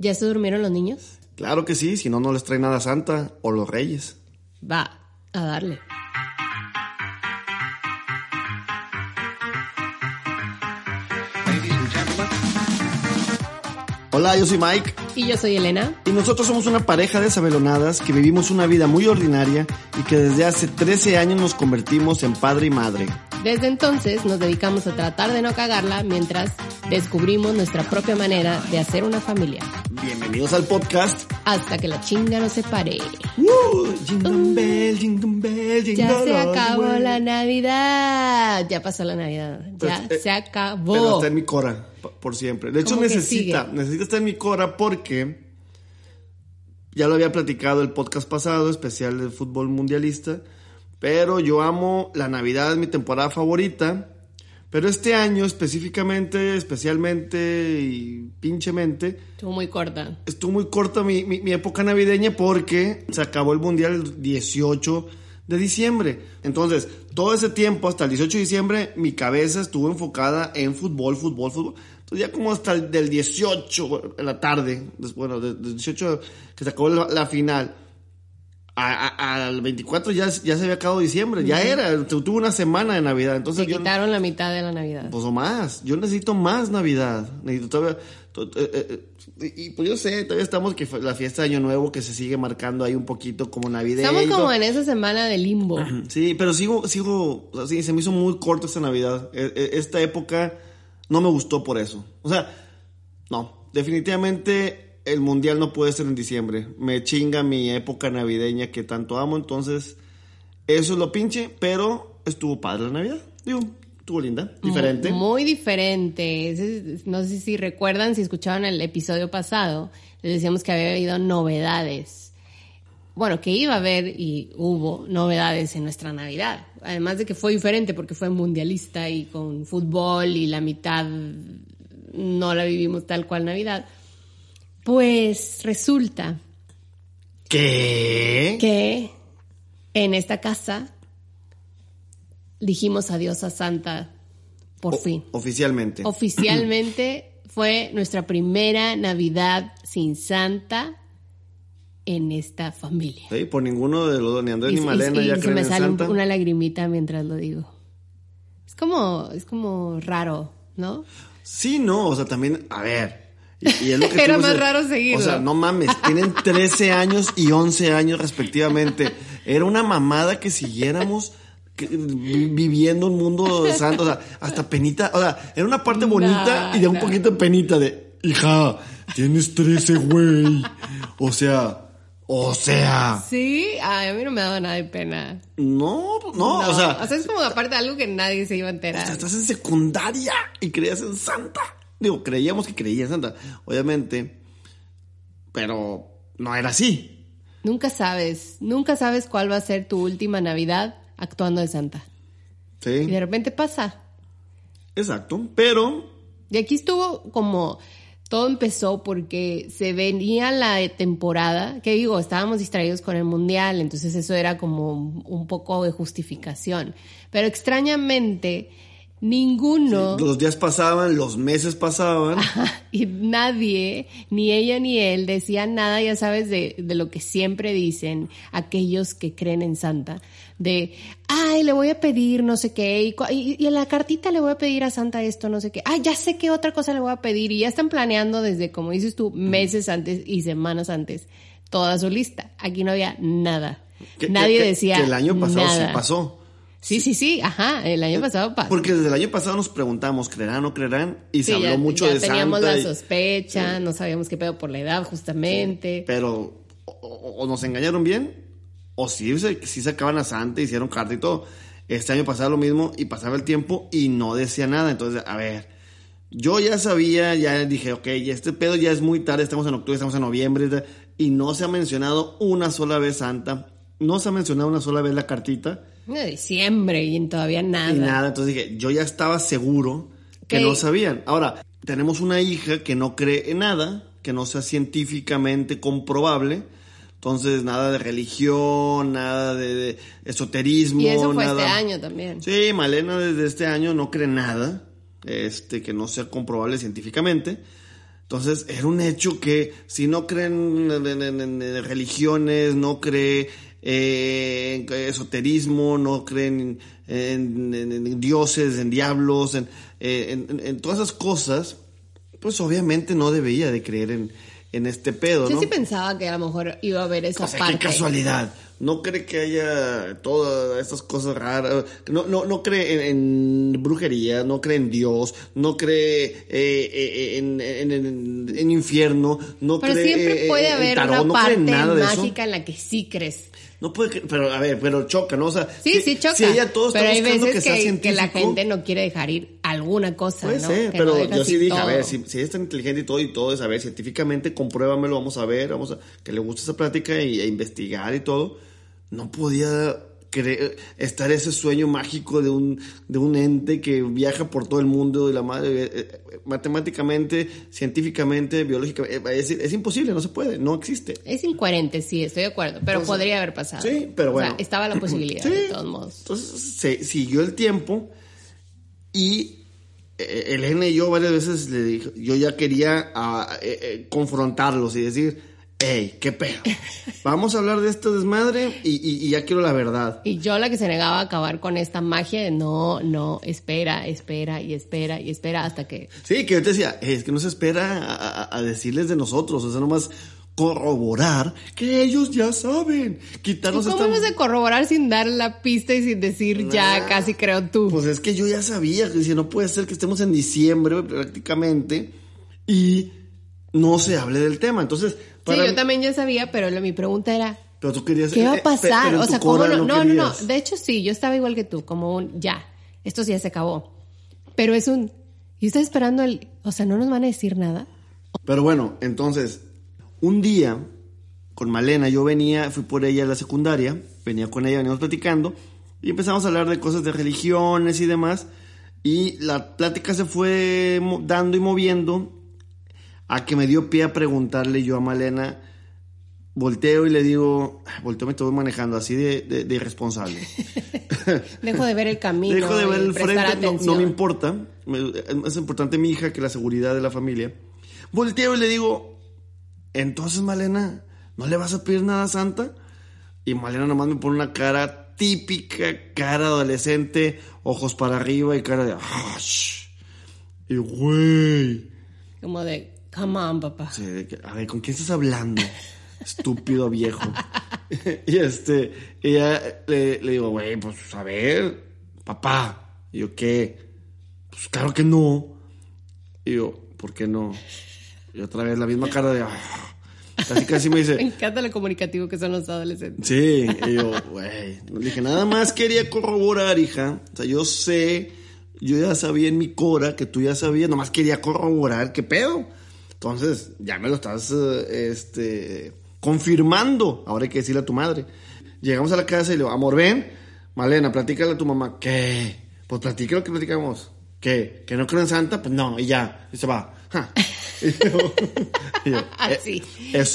¿Ya se durmieron los niños? Claro que sí, si no, no les trae nada Santa o los Reyes. Va, a darle. Hola, yo soy Mike Y yo soy Elena. y nosotros somos una pareja de sabelonadas que vivimos una vida muy ordinaria y que desde hace 13 años nos convertimos en padre y madre. Desde entonces nos dedicamos a tratar de no cagarla mientras descubrimos nuestra propia manera de hacer una familia. Bienvenidos al podcast. Hasta que la chinga nos separe. ¡Woo! Jingle bell, jingle bell, jingle Ya se acabó la Navidad. Ya pasó la Navidad. Ya Pues, eh, se acabó. Pero está en mi cora, por siempre. De hecho, ¿Cómo que necesita, necesita estar en mi cora porque ya lo había platicado el podcast pasado, especial del fútbol mundialista. Pero yo amo la Navidad, es mi temporada favorita. Pero este año específicamente, especialmente y pinchemente, Estuvo muy corta. estuvo muy corta mi, mi- mi época navideña porque se acabó el mundial el 18 de diciembre. Entonces, todo ese tiempo, hasta el 18 de diciembre, mi cabeza estuvo enfocada en fútbol, fútbol, fútbol. Entonces, ya como hasta el del 18 en la tarde, bueno, del del 18 que se acabó la, la final, a- a- al 24 ya, ya se había acabado diciembre, ya era, tu- tuve una semana de Navidad. Entonces, Se yo, quitaron la mitad de la Navidad. pues o más. Yo necesito más Navidad. Necesito todavía. to- eh, eh, eh, y pues yo sé, todavía estamos que la fiesta de Año Nuevo que se sigue marcando ahí un poquito como navideño. Estamos como en esa semana de limbo. Sí, pero sigo, sigo, o sea, sí, se me hizo muy corto esta Navidad. E- e- Esta época no me gustó por eso. O sea, no, definitivamente el Mundial no puede ser en diciembre. Me chinga mi época navideña que tanto amo, entonces eso es lo pinche, pero estuvo padre la Navidad. Digo, estuvo linda, diferente. Muy diferente. No sé si recuerdan, si escucharon el episodio pasado, les decíamos que había habido novedades. Bueno, que iba a haber y hubo novedades en nuestra Navidad. Además de que fue diferente porque fue mundialista y con fútbol y la mitad no la vivimos tal cual Navidad. Pues resulta ¿Qué? que en esta casa dijimos adiós a Santa por O- fin. Oficialmente. Oficialmente fue nuestra primera Navidad sin Santa en esta familia. Sí, por ninguno de los ni Andrés Y, ni y- Malena y ya se creen me en sale Santa. una lagrimita mientras lo digo. Es como, es como raro, ¿no? Sí, no, o sea, también, a ver. Y, y es lo que Era más raro seguirlo. O sea, no mames, tienen 13 años y 11 años respectivamente. Era una mamada que siguiéramos viviendo un mundo santo, o sea, hasta penita, o sea, era una parte bonita No, y de un no. poquito penita de, hija, tienes 13, güey. O sea, o sea, Sí, Ay, a mí no me daba nada de pena. no, no, o sea, es como aparte algo que nadie se iba a enterar. O sea, estás en secundaria y creías en Santa. Digo, creíamos que creía en Santa, obviamente, pero no era así. Nunca sabes, nunca sabes cuál va a ser tu última Navidad actuando de Santa. Y de Sí, repente pasa. exacto. Pero, Y aquí estuvo como todo empezó porque se venía la temporada, que digo, estábamos distraídos con el mundial, entonces eso era como un poco de justificación. Pero extrañamente, ninguno los días pasaban, los meses pasaban. y nadie, ni ella ni él, decían nada, ya sabes, de, de lo que siempre dicen aquellos que creen en Santa, de, ay, le voy a pedir no sé qué, y, y- y en la cartita le voy a pedir a Santa esto, no sé qué, ay, ya sé qué otra cosa le voy a pedir, y ya están planeando desde, como dices tú, meses antes y semanas antes, toda su lista. Aquí no había nada. Que- Nadie que- decía Que el año pasado nada. sí pasó. Sí, sí, sí, ajá, el año pasado pasó. Porque desde el año pasado nos preguntamos, ¿creerán o no creerán? Y se Sí, habló ya, mucho ya de teníamos Santa. la y- sospecha, no sabíamos qué pedo por la edad justamente. Pero o, o- o nos engañaron bien, o sí, se- sí sacaban a Santa, hicieron carta y todo. Este año pasaba lo mismo y pasaba el tiempo y no decía nada. Entonces, a ver, Yo ya sabía, ya dije, ok, este pedo ya es muy tarde, estamos en octubre, estamos en noviembre, y no se ha mencionado una sola vez Santa, no se ha mencionado una sola vez la cartita. De diciembre y todavía nada. Y nada, entonces dije, yo ya estaba seguro que no sabían. Ahora, tenemos una hija que no cree en nada, que no sea científicamente comprobable. Entonces, nada de religión, nada de, de esoterismo. Y eso fue nada. este año también. Sí, Malena desde este año no cree nada este, que no sea comprobable científicamente. Entonces, era un hecho que si no creen en, en- en- en religiones, no cree eh, esoterismo, no creen en, en- en dioses, en diablos, en, en- en- todas esas cosas, pues obviamente no debería de creer en, en este pedo, Yo ¿no? sí pensaba que a lo mejor iba a haber esa O sea, parte. qué casualidad. No cree que haya todas estas cosas raras. No, no, no cree en, en brujería, no cree en Dios, no cree eh, eh, en, en, en- en infierno, no Pero cree siempre eh, puede haber tarot, una no parte mágica en la que sí crees. No puede cre- pero a ver, pero choca, ¿no? O sea, Sí, si- sí choca. Si ella todo está pero hay buscando veces que, sea que, que la gente no quiere dejar ir alguna cosa, Puede ¿no? ser, Que pero no yo sí dije, a ver, si, si es tan inteligente y todo y todo, es a ver, científicamente compruébamelo, vamos a ver, vamos a que le guste esa plática y a investigar y todo. No podía estar ese sueño mágico de un, de un ente que viaja por todo el mundo y la madre, eh, eh, matemáticamente, científicamente, biológicamente, eh, es, es imposible, no se puede, no existe. Es incoherente, sí, estoy de acuerdo, pero Entonces, podría haber pasado. sí, pero O sea, bueno. estaba la posibilidad, Sí. de todos modos. Entonces se siguió el tiempo y Elena y yo varias veces le dije, yo ya quería ah, confrontarlos y decir, hey, qué pedo, vamos a hablar de este desmadre y, y- y ya quiero la verdad. Y yo la que se negaba a acabar con esta magia de no, no, espera, espera y espera y espera hasta que... Sí, que yo te decía, "Eh, es que no se espera a, decirles de nosotros, o sea, nomás corroborar que ellos ya saben, ¿Y quitarnos ¿Cómo esta... hemos de corroborar sin dar la pista y sin decir ya casi creo tú? Pues es que yo ya sabía que decía, no puede ser que estemos en diciembre prácticamente y no se hable del tema. Entonces, sí, yo también ya sabía, pero lo- mi pregunta era, Pero tú querías... ¿qué va eh, a pasar? pero en o sea, ¿cómo no? No, no, no. De hecho, sí, yo estaba igual que tú, como un ya, esto sí ya se acabó. Pero es un, yo estaba esperando el, o sea, no nos van a decir nada. Pero bueno, entonces, un día con Malena, yo venía, fui por ella a la secundaria, venía con ella, veníamos platicando y empezamos a hablar de cosas de religiones y demás. Y la plática se fue dando y moviendo a que me dio pie a preguntarle yo a Malena. Volteo y le digo, volteo me estoy manejando así de, de- de irresponsable. Dejo de ver el camino. Dejo de ver el frente, no, me importa. Es más importante mi hija que la seguridad de la familia. Volteo y le digo, entonces Malena, ¿no le vas a pedir nada a Santa? Y Malena nomás me pone una cara típica, cara adolescente, ojos para arriba y cara de... "Ah, shh". Y güey... Como de, come on, papá. Sí, de que, a ver, ¿con quién estás hablando? Estúpido viejo. y este, ya le, le digo, güey, pues a ver, papá. Y yo, ¿qué? Pues claro que no. Y yo, ¿por qué no? Y otra vez la misma cara de. "Ah". Casi casi me Me dice. encanta lo comunicativo que son los adolescentes. Sí, y yo, güey. Le dije, nada más quería corroborar, hija. O sea, yo sé, yo ya sabía en mi cora que tú ya sabías, nomás quería corroborar qué pedo. Entonces, ya me lo estás, eh, este, confirmando. Ahora hay que decirle a tu madre. Llegamos a la casa y le digo, amor, ven, Malena, platícale a tu mamá. ¿Qué? Pues platique lo que platicamos. ¿Qué? ¿Que no creo en Santa? Pues no, y ya, y se va. Ja. Y yo- y yo, eh, Así.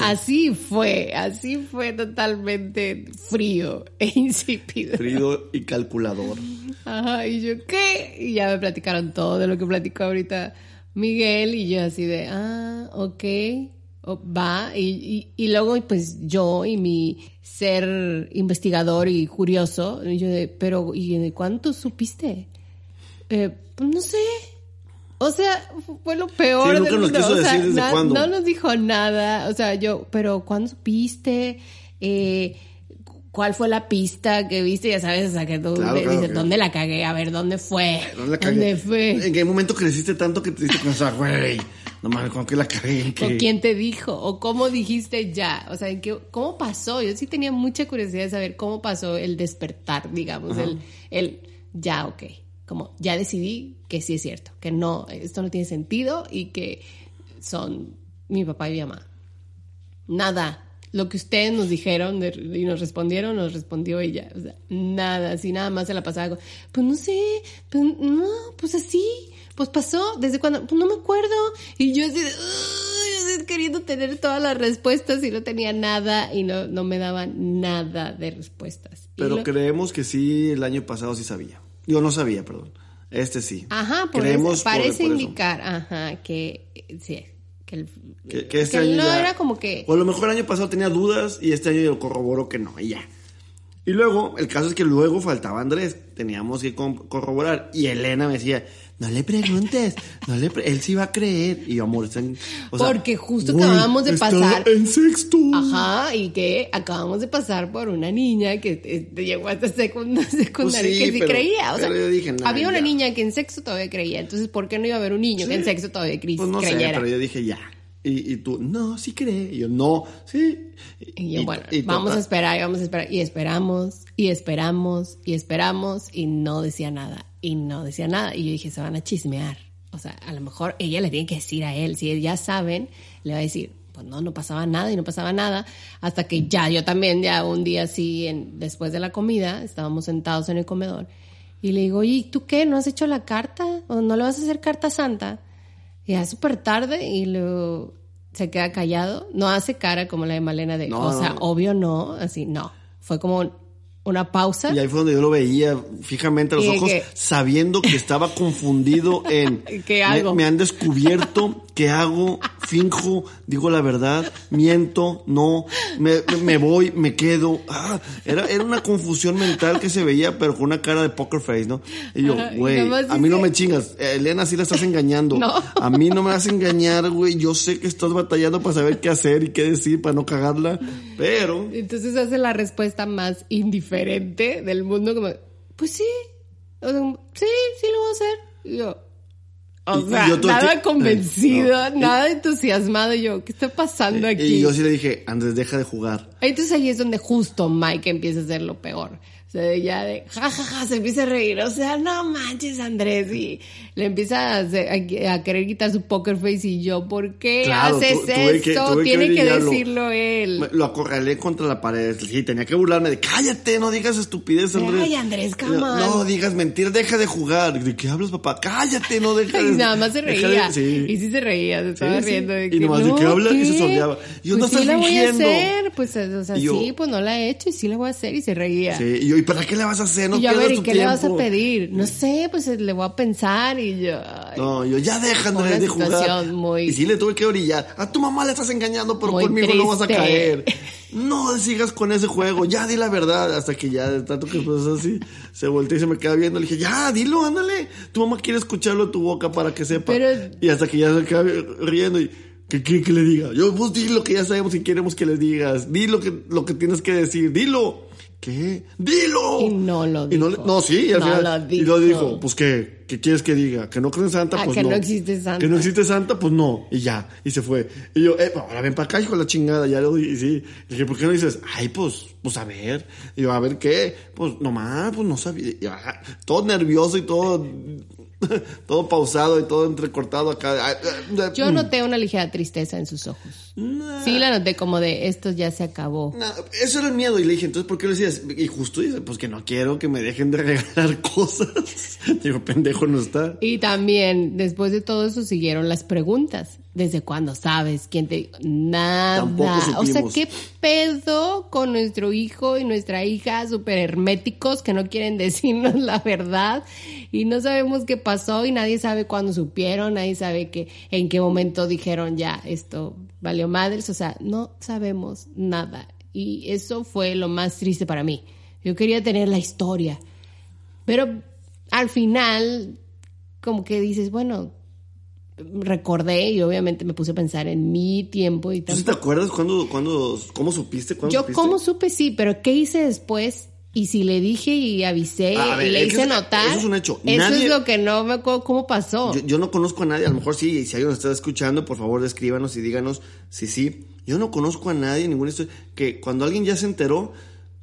Así fue. Así fue totalmente frío e insípido. Frío y calculador. Ajá, y yo, ¿qué? Y ya me platicaron todo de lo que platicó ahorita Miguel y yo así de, ah, ok, va. Y, y, y luego pues yo y mi ser investigador y curioso, y yo de, pero ¿y de cuánto supiste? Eh, pues no sé. O sea, fue lo peor. Sí, del nunca nos mundo. quiso O sea, decir desde na- cuándo. No nos dijo nada. O sea, yo, pero ¿cuándo supiste? Eh, ¿Cuál fue la pista que viste? Ya sabes, o sea, que tú Claro, le claro, dices, claro. ¿dónde la cagué? A ver, ¿dónde fue? ¿Dónde la cagué? ¿Dónde fue? ¿En qué momento creciste tanto que te diste cuenta, güey? No mames, ¿con qué la cagué? ¿O quién te dijo? ¿O cómo dijiste ya? O sea, ¿en qué, ¿cómo pasó? Yo sí tenía mucha curiosidad de saber cómo pasó el despertar, digamos, el, el ya, ok. Como ya decidí que sí es cierto, que no, esto no tiene sentido y que son mi papá y mi mamá. Nada. Lo que ustedes nos dijeron de- y nos respondieron, nos respondió ella. O sea, nada, así nada más se la pasaba. con, Pues no sé, pues no, pues así, pues pasó, desde cuando, pues no me acuerdo. Y yo así, de, "Ay", así queriendo tener todas las respuestas y no tenía nada y no, no me daban nada de respuestas. Pero lo- creemos que sí, el año pasado sí sabía. Yo no sabía, perdón. Este sí. Ajá, por Creemos eso, parece por indicar, ajá, que sí, que, el, Que, que este que año no ya- era como que... O a lo mejor el año pasado tenía dudas y este año corroboró que no, y ya. Y luego, el caso es que luego faltaba Andrés. Teníamos que corroborar. Y Elena me decía, no le preguntes, no le pre- él sí va a creer. Y yo, amor, en- o sea, Porque justo acabamos de pasar- en sexto. Ajá, y que acabamos de pasar por una niña que eh, llegó hasta secund- secundaria Pues sí, que sí pero- creía. O sea, pero yo dije, nah, había una niña que en sexto todavía creía. Entonces, ¿por qué no iba a haber un niño que en sexto todavía cre- Pues no sé, creyera? pero yo dije, ya. Y, y tú, no, sí cree. Y yo, no, sí. Y yo, bueno, y vamos a esperar, y vamos a esperar. Y esperamos, y esperamos, y esperamos, y no decía nada, y no decía nada. Y yo dije, se van a chismear. O sea, a lo mejor ella le tiene que decir a él, si ya saben, le va a decir, pues no, no pasaba nada y no pasaba nada. Hasta que ya, yo también, ya un día así, en, después de la comida, estábamos sentados en el comedor, y le digo, oye, ¿y tú qué? ¿No has hecho la carta? ¿O no le vas a hacer carta santa? Y ya es súper tarde y luego se queda callado. No hace cara como la de Malena de, No, o sea, no. obvio no, así, no. Fue como una pausa. Y ahí fue donde yo lo veía fijamente a los ojos, sabiendo que estaba confundido en... ¿Qué me- hago? Me, han descubierto, ¿qué hago? Finjo, digo la verdad, miento, no, me, me voy, me quedo. Ah, era, era una confusión mental que se veía, pero con una cara de poker face, ¿no? Y yo, güey, a mí no me chingas. Eh, Elena, sí la estás engañando. No. A mí no me vas a engañar, güey. Yo sé que estás batallando para saber qué hacer y qué decir para no cagarla, pero... Entonces hace la respuesta más indiferente del mundo, como, pues sí, o sea, sí, sí lo voy a hacer. Y yo, o Y- sea, nada tie- convencido, No. nada entusiasmado. Y yo, ¿qué está pasando aquí? Y yo sí le dije, Andrés, deja de jugar. Entonces ahí es donde justo Mike empieza a hacer lo peor. O sea, ya de ja, ja, ja, se empieza a reír. O sea, no manches, Andrés. Y le empieza a, hacer- a- a querer quitar su poker face. Y yo, ¿por qué Claro, haces tu- tuve que- esto? que Tiene que, brillarlo. decirlo él. Lo acorralé contra la pared. Sí, tenía que burlarme de cállate, no digas estupidez, Andrés. Ay, Andrés, come no, no digas mentiras, deja de jugar. ¿De qué hablas, papá? Cállate, no deja Y de nada más se reía. de- sí. Y sí se reía, se estaba sí. riendo. De Y que, nomás de no, que habla y se ¿qué? sondeaba. Y yo, no pues sí estás la voy a fingiendo. hacer. Pues, o sea, Y yo- sí, pues no la he hecho y sí la voy a hacer. Y se reía. Sí, y yo, ¿y para qué le vas a hacer? No y yo, a pierdas ver, ¿y tu qué le vas a pedir? No sé, pues le voy a pensar. Y yo, ay, No, yo ya deja, Andrés, de jugar. muy- Y sí le tuve que brillar. A tu mamá le estás engañando, pero conmigo no vas a triste. caer. No sigas con ese juego, ya di la verdad. Hasta que ya, de tanto que pues así, se volteó y se me queda viendo. Le dije, ya, dilo, ándale. Tu mamá quiere escucharlo de tu boca para que sepa. Pero- Y hasta que ya se queda riendo y... ¿Qué quiere que le diga? Yo, pues di lo que ya sabemos y queremos que le digas. Di lo que, lo que tienes que decir. Dilo. ¿Qué? ¡Dilo! Y no lo Y no, le- dijo. no, sí, y al No final. lo Y lo dijo. dijo, pues ¿qué? ¿Qué quieres que diga? ¿Que no creen en Santa? Ah, Pues que no. no existe Santa. Que no existe Santa, pues no. Y ya, y se fue. Y yo, eh, ahora ven para acá, hijo de la chingada. Ya lo y sí. Le dije, ¿por qué no dices? Ay, pues, pues a ver. Y yo, a ver qué. Pues nomás, pues no sabía. Y, ah, todo nervioso y todo, todo pausado y todo entrecortado acá. Ah, Yo noté una ligera tristeza en sus ojos. Nah. Sí, la noté como de esto ya se acabó. No, eso era el miedo. Y le dije, entonces, ¿por qué lo decías? Y justo dice, pues que no quiero que me dejen de regalar cosas. Digo, pendejo no está. Y también, después de todo eso, siguieron las preguntas. ¿Desde cuándo sabes? ¿Quién te Nada. Tampoco O sea. ¿qué pedo con nuestro hijo y nuestra hija súper herméticos que no quieren decirnos la verdad? Y no sabemos qué pasó y nadie sabe cuándo supieron, nadie sabe que, en qué momento dijeron ya, esto valió madres. O sea, no sabemos nada. Y eso fue lo más triste para mí. Yo quería tener la historia. Pero al final, como que dices, bueno, recordé y obviamente me puse a pensar en mi tiempo y ¿Tú sí tanto. te acuerdas cuándo, cuándo, cómo supiste? ¿Cuándo Yo supiste? cómo supe sí, pero ¿qué hice después? Y si le dije y avisé ver, y le hice notar. eso es un hecho. Eso es lo que no me acuerdo cómo pasó. Yo, yo no conozco a nadie, a lo mejor sí, y si alguien nos está escuchando, por favor escríbanos y díganos si sí. Yo no conozco a nadie, ninguna historia, que cuando alguien ya se enteró,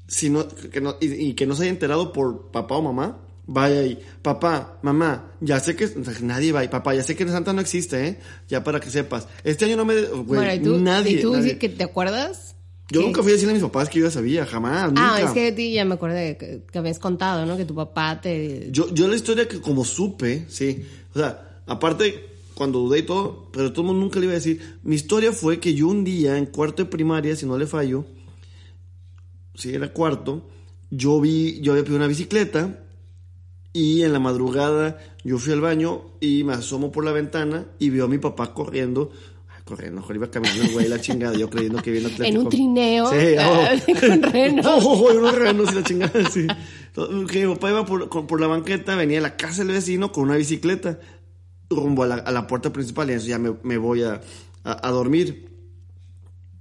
si no, que no, y, y que no se haya enterado por papá o mamá, vaya. Papá, mamá, ya sé que nadie va. Papá, ya sé que Santa no existe, ¿eh? Ya para que sepas. Este año no me... Güey, bueno, ¿y tú, nadie, ¿y tú nadie. que te acuerdas? Yo ¿Qué? nunca fui a decirle a mis papás que yo ya sabía, jamás, nunca. Ah, es que de ti ya me acordé que, que habías contado, ¿no? Que tu papá te... Yo, yo la historia que como supe, sí. O sea, aparte, cuando dudé y todo, pero todo el mundo nunca le iba a decir. Mi historia fue que yo un día, en cuarto de primaria, si no le fallo, sí, era cuarto, yo vi, yo había pedido una bicicleta y en la madrugada yo fui al baño y me asomo por la ventana y veo a mi papá corriendo. Ay, Corriendo, mejor iba caminando el güey la chingada, yo creyendo que viene Atlético. En un trineo, Sí, ah, con renos. Oh, oh, oh, en un renos y la chingada, sí. Que mi papá iba por, por la banqueta, venía a la casa del vecino con una bicicleta rumbo a la, a la puerta principal y eso ya me, me voy a, a- a dormir.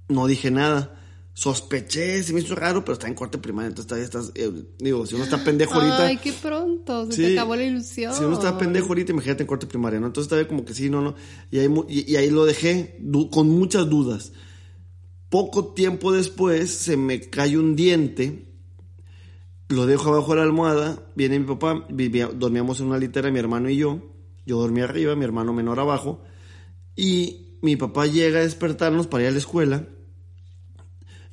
No dije nada. Sospeché, se me hizo raro, pero está en cuarto de primaria, entonces todavía estás, eh, digo, si uno está pendejo ahorita. Ay, qué pronto, se Sí. te acabó la ilusión. Si uno está pendejo ahorita, imagínate en cuarto de primaria, ¿no? Entonces estaba como que sí, no, no. Y ahí, y, y ahí lo dejé con muchas dudas. Poco tiempo después se me cae un diente, lo dejo abajo de la almohada, viene mi papá, vivía- dormíamos en una litera, mi hermano y yo. Yo dormía arriba, mi hermano menor abajo. Y mi papá llega a despertarnos para ir a la escuela.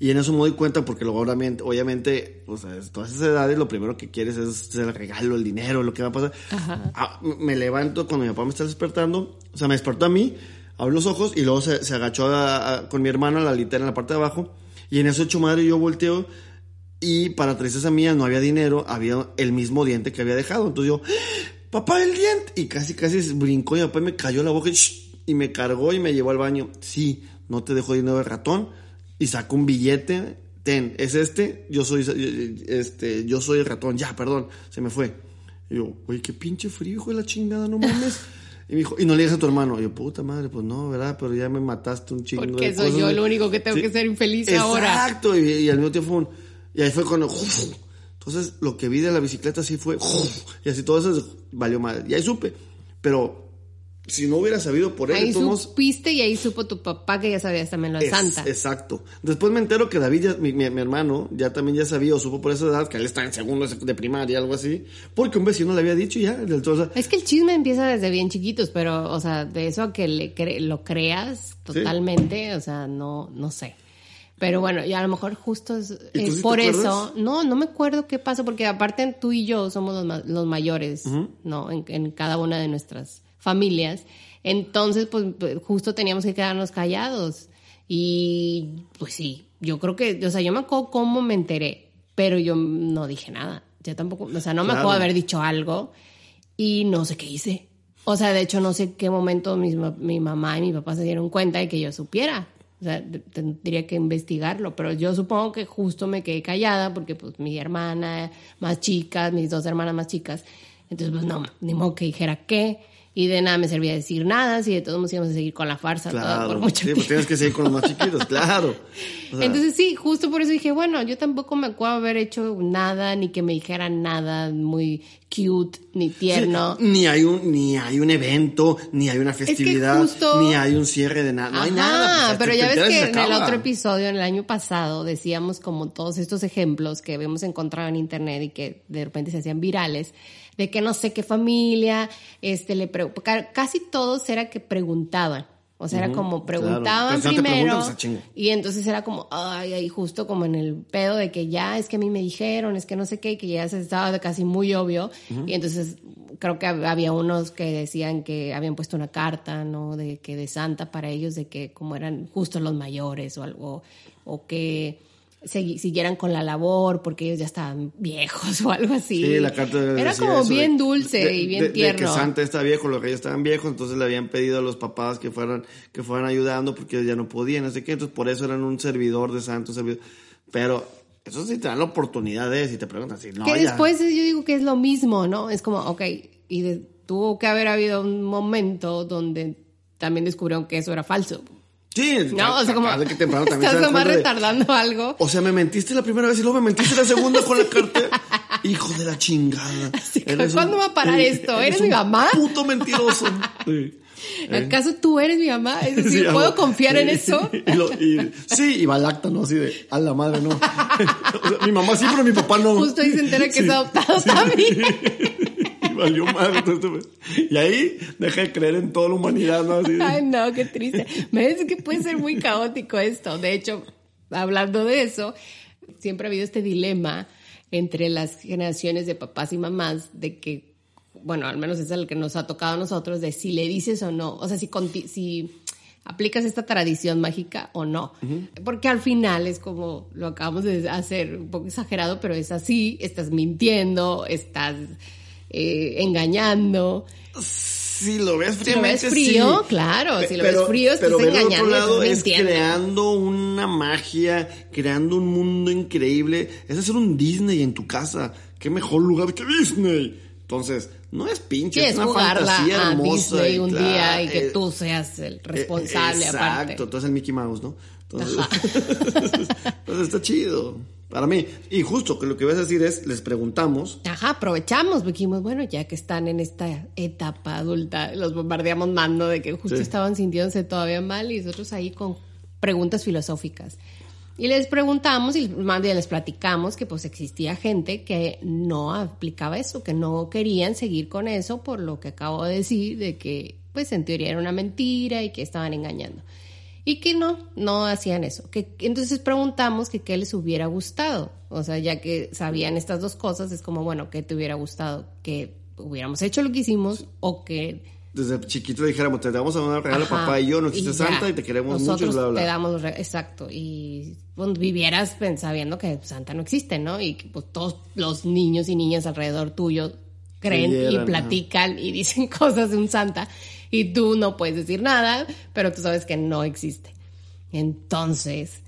Y en eso me doy cuenta porque luego obviamente, obviamente pues a todas esas edades lo primero que quieres es el regalo, el dinero, lo que va a pasar. Ah, me levanto cuando mi papá me está despertando, o sea, me despertó a mí, abro los ojos y luego se, se agachó a- a- con mi hermano a la litera en la parte de abajo. Y en eso hecho madre yo volteo y para tristeza mía no había dinero, había el mismo diente que había dejado. Entonces yo, papá, el diente. Y casi, casi brincó y mi papá me cayó la boca y, y me cargó y me llevó al baño. Sí, no te dejo dinero de ratón. Y sacó un billete. Ten, es este, yo soy, este, yo soy el ratón. Ya, perdón, se me fue. Y yo, güey, qué pinche frío, hijo de la chingada, no mames. Y me dijo, y no le digas a tu hermano. Y yo, puta madre, pues no, ¿verdad? Pero ya me mataste un chingo Porque de soy cosas. yo el único que tengo que ser infeliz ahora. Exacto, y, y al mismo tiempo un- y ahí fue cuando entonces lo que vi de la bicicleta sí fue y así todo eso valió mal. Y ahí supe, pero si no hubiera sabido por él, Ahí supiste y ahí supo tu papá que ya sabías también lo de es- Santa. Exacto. Después me entero que David, ya- mi, mi- mi hermano, ya también ya sabía o supo por esa edad que él está en segundo de primaria, algo así, porque un vecino le había dicho y ya. Del, o sea, Es que el chisme empieza desde bien chiquitos, pero, o sea, de eso a que le cre- lo creas totalmente, o sea, no, no sé. Pero bueno, y a lo mejor justo es, ¿Y tú es sí te por eso. No, no me acuerdo qué pasó, porque aparte tú y yo somos los, ma- los mayores, ¿no? En, en cada una de nuestras familias. Entonces, pues, pues, justo teníamos que quedarnos callados. Y, pues sí, yo creo que, o sea, yo me acuerdo cómo me enteré, pero yo no dije nada. Yo tampoco, o sea, no me Claro. acuerdo haber dicho algo y no sé qué hice. O sea, de hecho, no sé qué momento ma- mi mamá y mi papá se dieron cuenta de que yo supiera. O sea, tendría que investigarlo, pero yo supongo que justo me quedé callada porque pues mi hermana más chica, mis dos hermanas más chicas, entonces pues no, ni modo que dijera qué, y de nada me servía decir nada, si de todos modos íbamos a seguir con la farsa claro. por mucho sí, pues tiempo. tienes que seguir con los más chiquitos, claro. O sea, Entonces sí, justo por eso dije, bueno, yo tampoco me acuerdo haber hecho nada, ni que me dijeran nada muy cute, ni tierno. Sí, ni hay un ni hay un evento, ni hay una festividad, justo- ni hay un cierre de nada, no hay nada. pues, pero ya ves que en el otro episodio, en el año pasado, decíamos como todos estos ejemplos que habíamos encontrado en internet y que de repente se hacían virales, de que no sé qué familia, este, le casi todos era que preguntaban. O sea, era como preguntaban primero. pues, y entonces era como, ay, ahí justo como en el pedo de que ya es que a mí me dijeron, es que no sé qué, que ya se estaba casi muy obvio. Y entonces creo que hab- había unos que decían que habían puesto una carta, ¿no? De que de Santa para ellos, de que como eran justo los mayores o algo, o que siguieran con la labor porque ellos ya estaban viejos o algo así. Sí, la carta Era como eso de- bien dulce de- y bien de- de tierno. que Santa está viejo, los reyes estaban viejos, entonces le habían pedido a los papás que fueran, que fueran ayudando porque ellos ya no podían, no sé qué, entonces por eso eran un servidor de Santo, servidor. Pero eso sí te dan la oportunidad de, si te preguntan, si no, que ya. después yo digo que es lo mismo, ¿no? Es como, ok, y de- tuvo que haber habido un momento donde también descubrieron que eso era falso. Sí, No, o sea, como que temprano también estás nomás de- retardando algo. O sea, me mentiste la primera vez y luego me mentiste la segunda con la carta. Hijo de la chingada. Así que, Eres ¿cuándo un- va a parar esto? ¿Eres mi mamá? Puto mentiroso. Sí. ¿Acaso tú eres mi mamá? Es decir, Sí, ¿puedo confiar en eso? y lo- y- sí, y balacta, ¿no? Así de, a la madre, no. O sea, mi mamá sí, pero mi papá no. Justo ahí se entera que es adoptado también. Valió más. Y ahí deja de creer en toda la humanidad, ¿no? Así de- Ay, no, qué triste. Me parece que puede ser muy caótico esto. De hecho, hablando de eso, siempre ha habido este dilema entre las generaciones de papás y mamás de que, bueno, al menos es el que nos ha tocado a nosotros, de si le dices o no. O sea, si, si aplicas esta tradición mágica o no. Porque al final es como lo acabamos de hacer, un poco exagerado, pero es así, estás mintiendo, estás eh, engañando. Si lo ves Si lo ves fríamente, frío, sí. claro, si lo Pero- ves frío, estás pero engañando, otro lado es creando una magia, creando un mundo increíble. Es hacer un Disney en tu casa. ¿Qué mejor lugar que Disney? Entonces, no es pinche, Sí, es es una jugarla fantasía a. Disney un claro, día y que eh, tú seas el eh, responsable Exacto, aparte. entonces el Mickey Mouse, ¿no? Entonces, entonces está chido. Para mí. Y justo que lo que vas a decir es, les preguntamos. Ajá, aprovechamos, dijimos, bueno, ya que están en esta etapa adulta, los bombardeamos mando de que justo Sí. estaban sintiéndose todavía mal y nosotros ahí con preguntas filosóficas. Y les preguntamos y más bien les platicamos que pues existía gente que no aplicaba eso, que no querían seguir con eso por lo que acabo de decir, de que pues en teoría era una mentira y que estaban engañando. Y que no, no hacían eso. Que, entonces preguntamos que qué les hubiera gustado. O sea, ya que sabían estas dos cosas, es como, bueno, ¿qué te hubiera gustado? Que hubiéramos hecho lo que hicimos o que... Desde chiquito le dijéramos, te damos a dar regalo Ajá, papá y yo, no existe ya. Santa y te queremos Nosotros mucho bla, bla. te damos Exacto. Y pues, vivieras sabiendo que Santa no existe, ¿no? Y que pues, todos los niños y niñas alrededor tuyo creen Creyeran, y ajá. platican y dicen cosas de un Santa y tú no puedes decir nada, pero tú sabes que no existe. Entonces,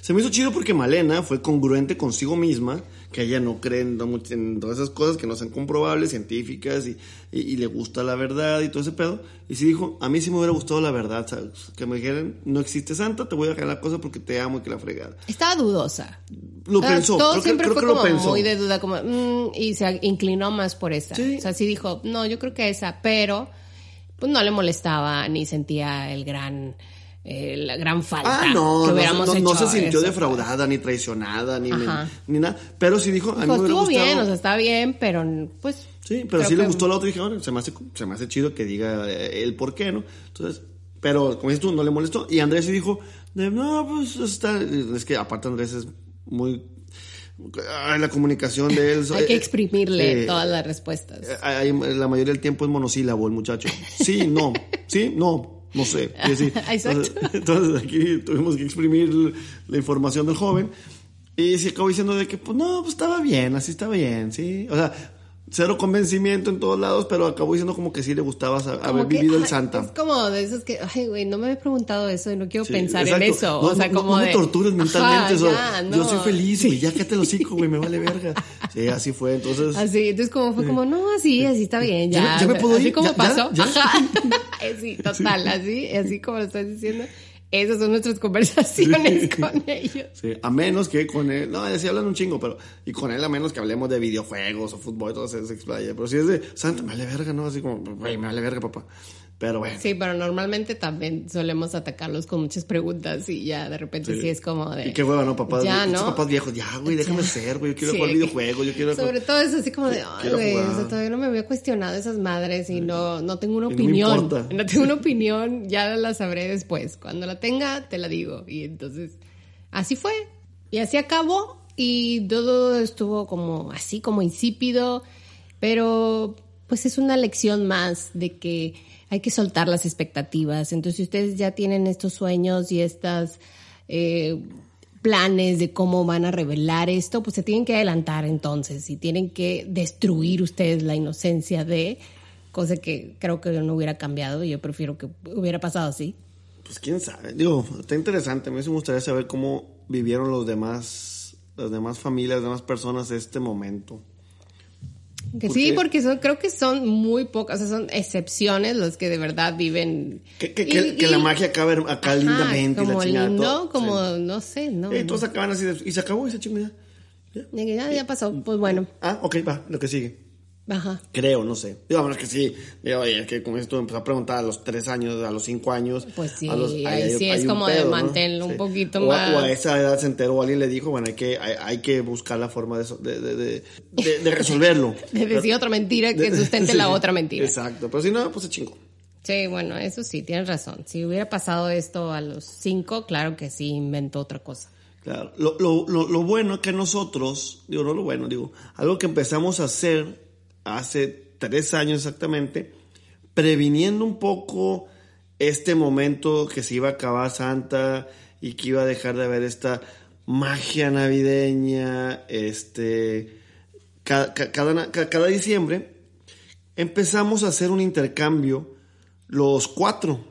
Se me hizo chido porque Malena fue congruente consigo misma, que ella no cree en, en todas esas cosas que no sean comprobables, científicas, y, y- y le gusta la verdad y todo ese pedo. Y sí dijo, a mí sí me hubiera gustado la verdad, ¿sabes? Que me dijeran, no existe Santa, te voy a regalar cosas porque te amo y que la fregada. estaba dudosa. Lo Ah, pensó, Todo creo, que, siempre creo fue que lo como pensó. muy de duda, como, mm, y se inclinó más por esa. Sí. O sea, sí dijo, no, yo creo que esa, pero pues no le molestaba ni sentía el gran, eh, la gran falta Ah, no, que no, hubiéramos no, no hecho se sintió eso. defraudada, ni traicionada, ni, ni nada. Pero sí dijo, a mí Dijo, me estuvo bien, o sea, está bien, pero pues... Sí, pero sí le gustó la otra y dije, bueno, se me hace, se me hace chido que diga eh, el por qué, ¿no? Entonces, pero como dices tú, no le molestó. Y Andrés sí dijo, de, no, pues está. Es que aparte Andrés es muy. Ay, la comunicación de él. Hay que eh, exprimirle eh, todas las respuestas. eh, hay- la mayoría del tiempo es monosílabo el muchacho. Sí, no, sí, no, no sé. Exacto. Entonces, entonces aquí tuvimos que exprimir la información del joven. Y se acabó diciendo de que, pues no, pues estaba bien, así estaba bien, sí. O sea, cero convencimiento en todos lados, pero acabó diciendo como que sí le gustaba haber Como que, vivido el Santa. Es como de esos que, ay, güey, no me he preguntado eso y no quiero Sí, pensar exacto. en eso. No, o sea, no, como no de. me tortures mentalmente. Ajá, ya, Yo soy feliz, güey, ya cállate el hocico, güey, me vale verga. Sí, así fue, entonces... Así, entonces como fue como, no, así, así está bien, Ya ya. me- ya me puedo así ir, como ya, ya, pasó. ya. Ajá. sí, total, así, así como lo estás diciendo. Esas son nuestras conversaciones Sí. con ellos. Sí, a menos que con él, no, sí hablan un chingo, pero, y con él a menos que hablemos de videojuegos o fútbol, todo eso se explaya. Pero si es de Santa, me vale verga, ¿no? Así como, güey, me vale verga, papá. Pero bueno. Sí, pero normalmente también solemos atacarlos con muchas preguntas y ya de repente sí, Sí. es como de... Y qué hueva, ¿no, papás? Ya, ¿no? papás viejos, ya, güey, déjame Ya. ser, güey, yo quiero Sí, jugar videojuegos, yo quiero... Sobre todo es así como de, ay, güey, o jugar. sea, todavía no me había cuestionado esas madres y no, no tengo una no opinión. importa. No tengo una opinión, ya la sabré después. Cuando la tenga, te la digo. Y entonces, así fue. Y así acabó. Y todo estuvo como así, como insípido. Pero, pues es una lección más de que hay que soltar las expectativas. Entonces, si ustedes ya tienen estos sueños y estas eh, planes de cómo van a revelar esto, pues se tienen que adelantar entonces y tienen que destruir ustedes la inocencia de, cosa que creo que no hubiera cambiado. Yo prefiero que hubiera pasado así. Pues quién sabe. Digo, está interesante. A mí me gustaría saber cómo vivieron los demás, las demás familias, las demás personas este momento. Que ¿Por sí, porque son, creo que son muy pocas, o sea, son excepciones los que de verdad viven. Que, que, Y- que- que y- la magia acaba acá Ajá, lindamente. y la Como chingada, lindo, todo. como, Sí. no sé, ¿no? Y todos acaban así de- y se acabó esa chingada. Ya. Ya, ya pasó, pues bueno. Ah, ok, va, lo que sigue. Ajá. Creo, no sé. Digo, bueno, es que sí. Digo, oye, es que con esto empezó a preguntar a los tres años, a los cinco años. Pues sí, a los- ahí sí es como de pedo, ¿no? mantenerlo un poquito O a- más. O a esa edad se enteró o alguien le dijo, bueno, hay que, hay, hay que buscar la forma de, de, de, de, de- de resolverlo. De decir otra mentira que De- sustente sí, la otra mentira. Exacto. Pero si no, pues se chingó. Sí, bueno, eso sí, tienes razón. Si hubiera pasado esto a los cinco, claro que sí inventó otra cosa. Claro. Lo, lo, lo, lo bueno que nosotros, digo, no lo bueno, digo, algo que empezamos a hacer hace tres años exactamente, previniendo un poco este momento que se iba a acabar Santa y que iba a dejar de haber esta magia navideña, este, ca- ca- cada, ca- cada diciembre, empezamos a hacer un intercambio los cuatro.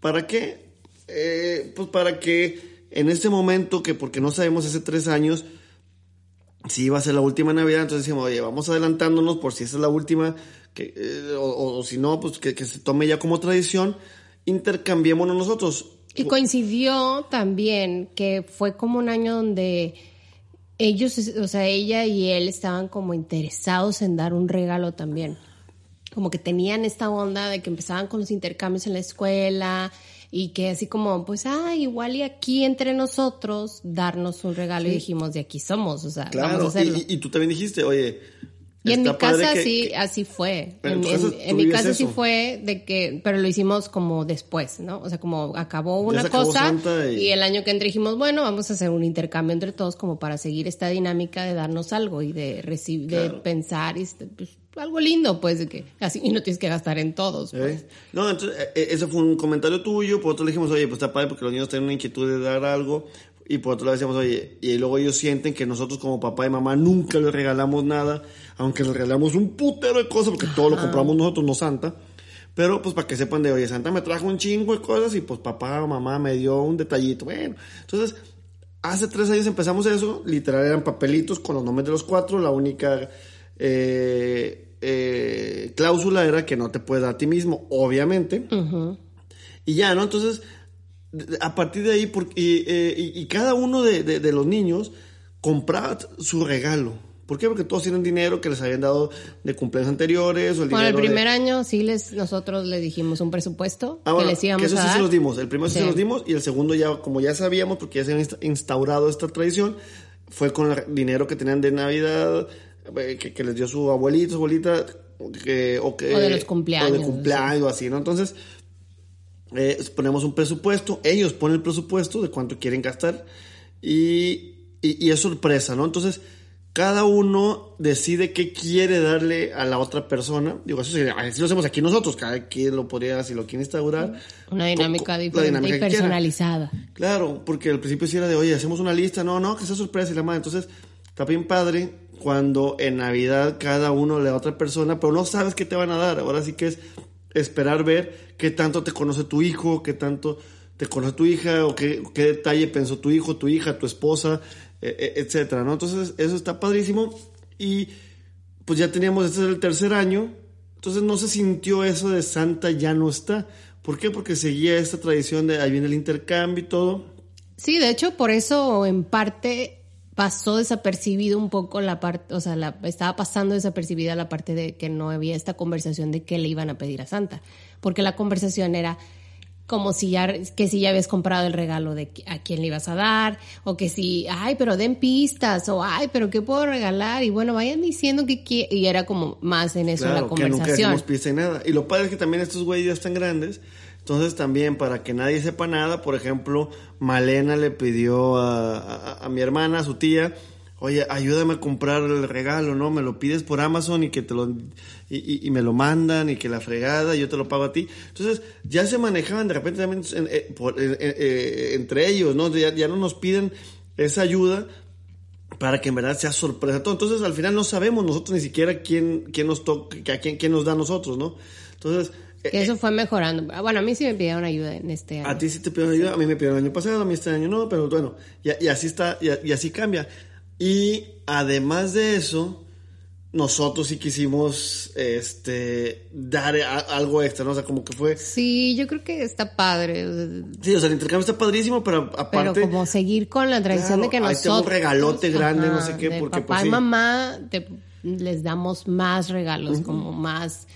¿Para qué? Eh, pues para que en este momento, que porque no sabemos hace tres años si iba a ser la última Navidad, entonces decimos, oye, vamos adelantándonos por si esa es la última, que, eh, o, o- o si no, pues que, que se tome ya como tradición, intercambiémonos nosotros. Y coincidió también que fue como un año donde ellos, o sea, ella y él estaban como interesados en dar un regalo también. Como que tenían esta onda de que empezaban con los intercambios en la escuela y que así como, pues, ah, igual y aquí entre nosotros darnos un regalo y dijimos, de aquí somos, o sea, vamos a hacerlo. y, y- y tú también dijiste, oye, Y en mi casa que- sí, que- así fue. En, mi casa sí fue de que, pero lo hicimos como después, ¿no? O sea, como acabó una acabó cosa y- y... el año que entré dijimos, bueno, vamos a hacer un intercambio entre todos como para seguir esta dinámica de darnos algo y de recibir, de pensar y este, pues, algo lindo, pues, de que así y no tienes que gastar en todos. pues. ¿Eh? No, entonces, eh, eh, ese fue un comentario tuyo, por otro le dijimos, oye, pues está padre porque los niños tienen una inquietud de dar algo, y por otro lado decíamos, oye, y luego ellos sienten que nosotros como papá y mamá nunca les regalamos nada, aunque les regalamos un putero de cosas, porque todo lo compramos nosotros, no Santa, pero pues para que sepan de, oye, Santa me trajo un chingo de cosas y pues papá o mamá me dio un detallito, bueno, entonces... Hace tres años empezamos eso, literal eran papelitos con los nombres de los cuatro, la única eh, eh, cláusula era que no te puedes dar a ti mismo, obviamente. Y ya, ¿no? Entonces, a partir de ahí, porque, y, eh, y- y cada uno de, de- de los niños compraba su regalo. ¿Por qué? Porque todos tienen dinero que les habían dado de cumpleaños anteriores o el Bueno, el de- primer año sí les, nosotros les dijimos un presupuesto Ah, que bueno, les íbamos que eso a sí dar. se los dimos. El primero sí, se los dimos y el segundo ya, como ya sabíamos, porque ya se había insta- instaurado esta tradición, fue con el dinero que tenían de Navidad, eh, que, que les dio su abuelito, su abuelita, que, o, que, O de los cumpleaños, O de cumpleaños, así, ¿no? Entonces, eh, ponemos un presupuesto, ellos ponen el presupuesto de cuánto quieren gastar y, y, y es sorpresa, ¿no? Entonces, cada uno decide qué quiere darle a la otra persona. Digo, eso sí, así lo hacemos aquí nosotros, cada quien lo podría, si lo quiere instaurar. Una dinámica la diferente dinámica y personalizada. Claro, porque al principio sí era de, oye, hacemos una lista, no, no, que sea sorpresa y la madre. Entonces, está bien padre cuando en Navidad cada uno le da a otra persona, pero no sabes qué te van a dar. Ahora sí que es esperar ver qué tanto te conoce tu hijo, qué tanto te conoce tu hija, o qué, qué detalle pensó tu hijo, tu hija, tu esposa, eh, eh, etcétera, ¿no? Entonces, eso está padrísimo. Y pues ya teníamos, este es el tercer año, entonces no se sintió eso de Santa ya no está. ¿Por qué? Porque seguía esta tradición de ahí viene el intercambio y todo. Sí, de hecho, por eso en parte pasó desapercibido un poco la parte, o sea, la, estaba pasando desapercibida la parte de que no había esta conversación de qué le iban a pedir a Santa, porque la conversación era como si ya, que si ya habías comprado el regalo de a quién le ibas a dar, o que si, ay, pero den pistas, o ay, pero qué puedo regalar, y bueno, vayan diciendo que y era como más en eso la que nunca conversación. pizza y nada. Y lo padre es que también estos güeyes ya están grandes. Entonces también para que nadie sepa nada, por ejemplo, Malena le pidió a, a- mi hermana, a su tía, oye, ayúdame a comprar el regalo, ¿no? Me lo pides por Amazon y que te lo y, y- me lo mandan y que la fregada, yo te lo pago a ti. Entonces ya se manejaban de repente también en- eh, por- eh, entre ellos, ¿no? Ya, ya no nos piden esa ayuda para que en verdad sea sorpresa todo. Entonces, al final no sabemos nosotros ni siquiera quién, quién nos toca, a quién, quién nos da a nosotros, ¿no? Entonces, Que eso fue mejorando. Ah, Bueno, a mí sí me pidieron ayuda en este año. a ti sí te pidieron ayuda, a mí me pidieron el año pasado, a mí este año no, pero bueno, y, y así está, y, y así cambia. Y además de eso, nosotros sí quisimos este dar a- algo extra, ¿no? O sea, como que fue. Sí, yo creo que está padre. Sí, o sea, el intercambio está padrísimo, pero Pero aparte. como seguir con la tradición Claro, de que ahí nosotros... tengo un regalote grande, no sé qué, porque, papá pues, y sí. mamá te les damos más regalos, como más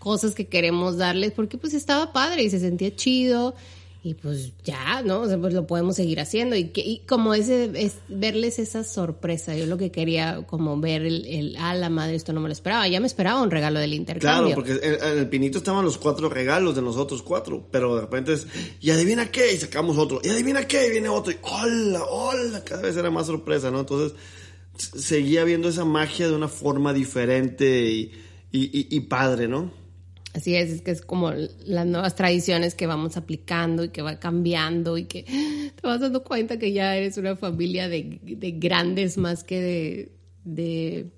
cosas que queremos darles, porque pues estaba padre y se sentía chido y pues ya, ¿no? O sea, pues lo podemos seguir haciendo y, que, y como ese, es verles esa sorpresa, yo lo que quería como ver el, el, ah, la madre, esto no me lo esperaba, ya me esperaba un regalo del intercambio. Claro, porque en, en el pinito estaban los cuatro regalos de nosotros cuatro, pero de repente es, y adivina qué, y sacamos otro, y adivina qué, y viene otro, y hola, hola, cada vez era más sorpresa, ¿no? Entonces, seguía viendo esa magia de una forma diferente y, y, y, y padre, ¿no? Así es, es que es como las nuevas tradiciones que vamos aplicando y que va cambiando y que te vas dando cuenta que ya eres una familia de, de grandes más que de, de,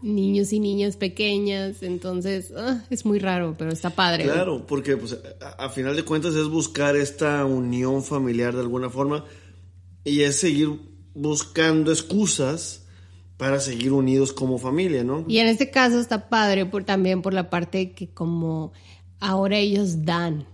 niños y niñas pequeñas. Entonces, uh, es muy raro, pero está padre. Claro, porque pues, a, final de cuentas es buscar esta unión familiar de alguna forma y es seguir buscando excusas para seguir unidos como familia, ¿no? Y en este caso está padre por, también por la parte que como ahora ellos dan,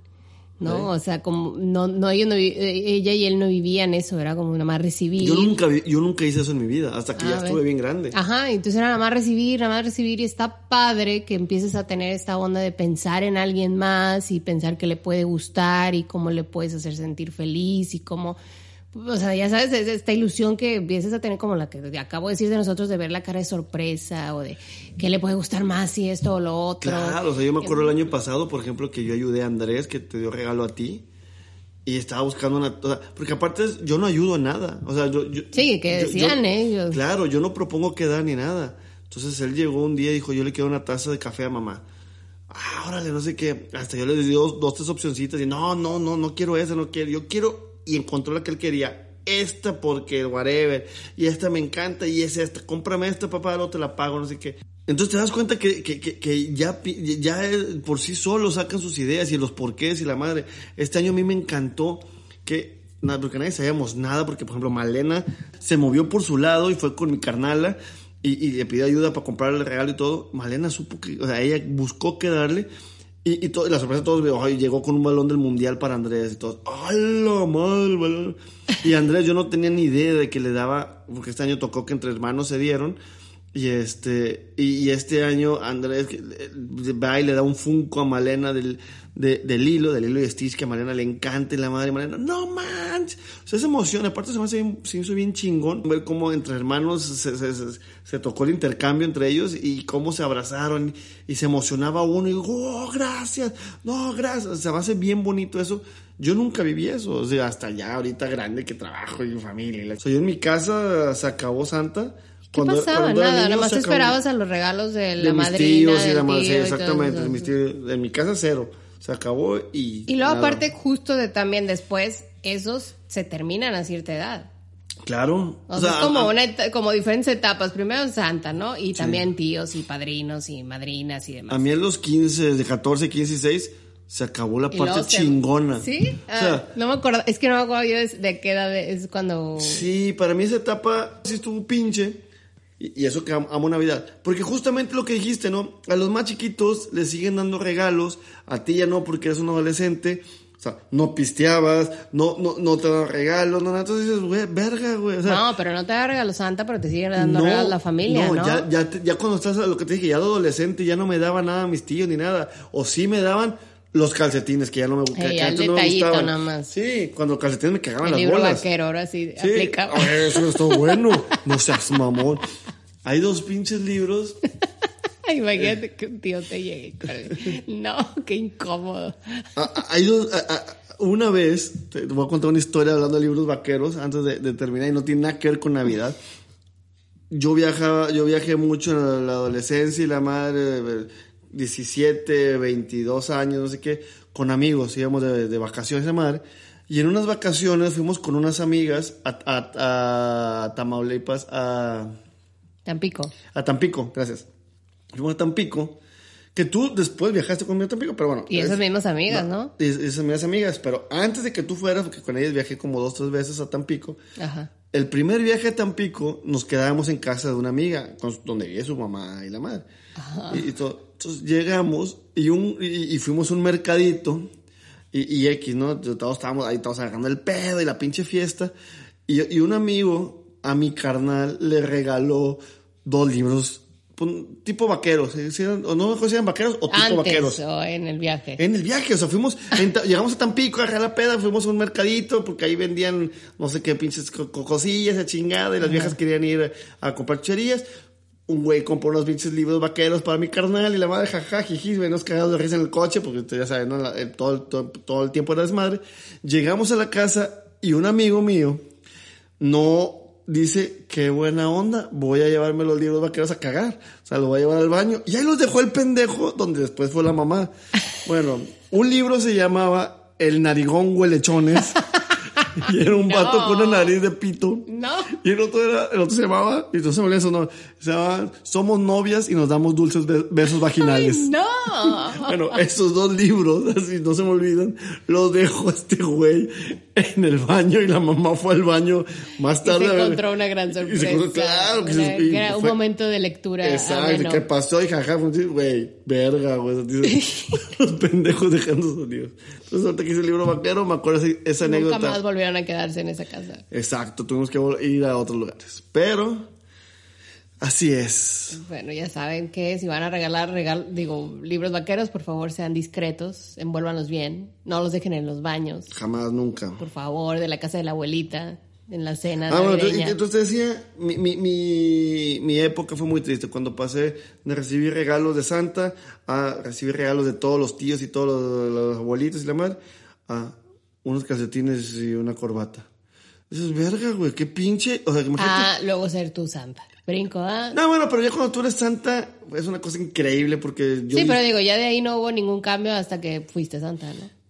¿no? ¿Sí? O sea, como no, no, ellos no, ella y él no vivían eso, era como nada más recibir. Yo nunca, yo nunca hice eso en mi vida, hasta que ah, ya estuve bien grande. Ajá, entonces era nada más recibir, nada más recibir y está padre que empieces a tener esta onda de pensar en alguien más y pensar que le puede gustar y cómo le puedes hacer sentir feliz y cómo o sea, ya sabes, es esta ilusión que empiezas a tener como la que acabo de decir de nosotros, de ver la cara de sorpresa o de que le puede gustar más si esto o lo otro. Claro, o sea, yo me acuerdo el año pasado, por ejemplo, que yo ayudé a Andrés, que te dio regalo a ti, y estaba buscando una... O sea, porque aparte yo no ayudo en nada, o sea, yo... yo sí, que decían ellos. Claro, yo no propongo quedar ni nada. Entonces él llegó un día y dijo, yo le quiero una taza de café a mamá. Ah, órale, no sé qué. Hasta yo le di dos, dos, tres opcioncitas y no, no, no, no quiero esa, no quiero. Yo quiero y encontró la que él quería. Esta porque whatever. Y esta me encanta y es esta. Cómprame esta, papá, no te la pago, no sé qué. Entonces te das cuenta que, que, que, ya, ya por sí solo sacan sus ideas y los porqués y la madre. Este año a mí me encantó que, nada, porque nadie sabíamos nada, porque por ejemplo Malena se movió por su lado y fue con mi carnala y, y le pidió ayuda para comprar el regalo y todo. Malena supo que, o sea, ella buscó qué darle y, y, to, y, la sorpresa de todos, ay, llegó con un balón del mundial para Andrés y todos, ¡ay, la madre! Balón! Y Andrés, yo no tenía ni idea de que le daba, porque este año tocó que entre hermanos se dieron. Y este, y, y este año Andrés va y le da un funko a Malena del, de, del hilo, del hilo y Stitch, que a Malena le encanta y la madre de Malena, no manches. O sea, esa emoción, aparte se me hace bien, se me hizo bien chingón ver cómo entre hermanos se, se, se, se, tocó el intercambio entre ellos y cómo se abrazaron y, se emocionaba uno y oh, gracias, no, gracias. O sea, me hace bien bonito eso. Yo nunca viví eso, o sea, hasta ya ahorita grande que trabajo y familia. O sea, yo en mi casa se acabó Santa ¿Qué cuando, pasaba? Cuando Nada, nada más esperabas a los regalos de la de madrina. Tíos y la madre, exactamente. De mis tíos, en mi casa cero. Se acabó y. Y luego, nada. aparte, justo de también después, esos se terminan a cierta edad. Claro. O, o sea, es como, a, una, como diferentes etapas. Primero Santa, ¿no? Y también tíos y padrinos y madrinas y demás. A mí en los 15, de 14, 15 y 6 se acabó la parte chingona. ¿Sí? Ah, o sea, no me acuerdo, es que no me acuerdo yo de, de qué edad es cuando... Sí, para mí esa etapa sí estuvo pinche. Y, y eso que amo, Navidad. Porque justamente lo que dijiste, ¿no? A los más chiquitos les siguen dando regalos, a ti ya no porque eres un adolescente. O sea, no pisteabas, no, no, no te dan regalos, no, entonces dices, güey, verga, güey. O sea, no, pero no te da regalos Santa, pero te sigue dando no, regalos la familia, ¿no? No, ya, ya, ya cuando estás, lo que te dije, ya de adolescente, ya no me daba nada a mis tíos ni nada. O sí me daban, los calcetines que ya no me, hey, que antes no me gustaban. Nada más. Sí, cuando los calcetines me cagaban el las libro bolas. vaquero ahora sí, sí. eso está bueno. No seas mamón. Hay dos pinches libros. Imagínate que un tío te llegue. No, qué incómodo. Ah, hay dos. A, a, una vez, te voy a contar una historia hablando de libros vaqueros antes de, de, terminar y no tiene nada que ver con Navidad. Yo viajaba, yo viajé mucho en la adolescencia y la madre 17, 22 años, no sé qué, con amigos, íbamos de, de vacaciones de madre. Y en unas vacaciones fuimos con unas amigas a, a, a Tamaulipas, a... Tampico. A Tampico, gracias. Fuimos a Tampico, que tú después viajaste conmigo a Tampico, pero bueno. Y esas es, mismas amigas, ¿no? ¿no? Esas mismas amigas, pero antes de que tú fueras, porque con ellas viajé como dos, tres veces a Tampico. Ajá. El primer viaje a Tampico nos quedábamos en casa de una amiga, donde vive su mamá y la madre. Ajá. Y, y todo. Entonces llegamos y, un, y, y fuimos a un mercadito y, X, ¿no? Todos estábamos ahí, todos agarrando el pedo y la pinche fiesta. Y, un amigo a mi carnal le regaló dos libros pues, tipo vaqueros. ¿sí? ¿Sí o no me acuerdo si eran vaqueros o tipo Antes vaqueros. o en el viaje. En el viaje, o sea, fuimos, en llegamos a Tampico, a la peda, fuimos a un mercadito, porque ahí vendían no sé qué pinches co- co- cosillas, a chingada, y las viejas querían ir a comprar chucherías. Un güey compró unos pinches libros vaqueros para mi carnal, y la madre, jaja, jiji, venos cagados de risa en el coche, porque usted ya saben, el- todo, el- todo, todo el tiempo era desmadre. Llegamos a la casa, y un amigo mío no dice, qué buena onda, voy a llevarme los libros vaqueros a cagar. O sea, lo voy a llevar al baño. Y ahí los dejó el pendejo, donde después fue la mamá. Bueno, un libro se llamaba El narigón huelechones. y era un No. vato con una nariz de pito. No. Y el otro, era, el otro se llamaba, y no se me su nombre, se llamaba Somos novias y nos damos dulces be- besos vaginales. No. Bueno, esos dos libros, así no se me olvidan, los dejó este güey en el baño y la mamá fue al baño más Y tarde. se a ver- encontró una gran y se sorpresa. encontró- claro que Una- se- y era un fue- momento de lectura. Exacto. ¿qué pasó? Y jaja, fue así, güey, verga, güey. Los pendejos dejando libros. Entonces, ahorita que hice el libro vaquero, me acuerdo esa, esa Nunca anécdota. más volvieron a quedarse en esa casa. Exacto, tuvimos que ir a otros lugares. Pero, así es. Bueno, ya saben que si van a regalar regal, digo, libros vaqueros, por favor sean discretos, envuélvanlos bien, no los dejen en los baños, Jamás, nunca. por favor, de la casa de la abuelita, en la cena Ah, bueno, entonces, decía, mi, mi, mi, mi época fue muy triste cuando pasé de recibir regalos de Santa a recibir regalos de todos los tíos y todos los, los abuelitos y la madre a unos calcetines y una corbata. Eso es verga, güey, qué pinche. O sea, imagínate. Ah, luego ser tu santa. Brinco, ¿ah? No, bueno, pero ya cuando tú eres Santa es una cosa increíble porque yo sí, pero digo, ya de ahí no hubo ningún cambio hasta que fuiste santa, ¿no?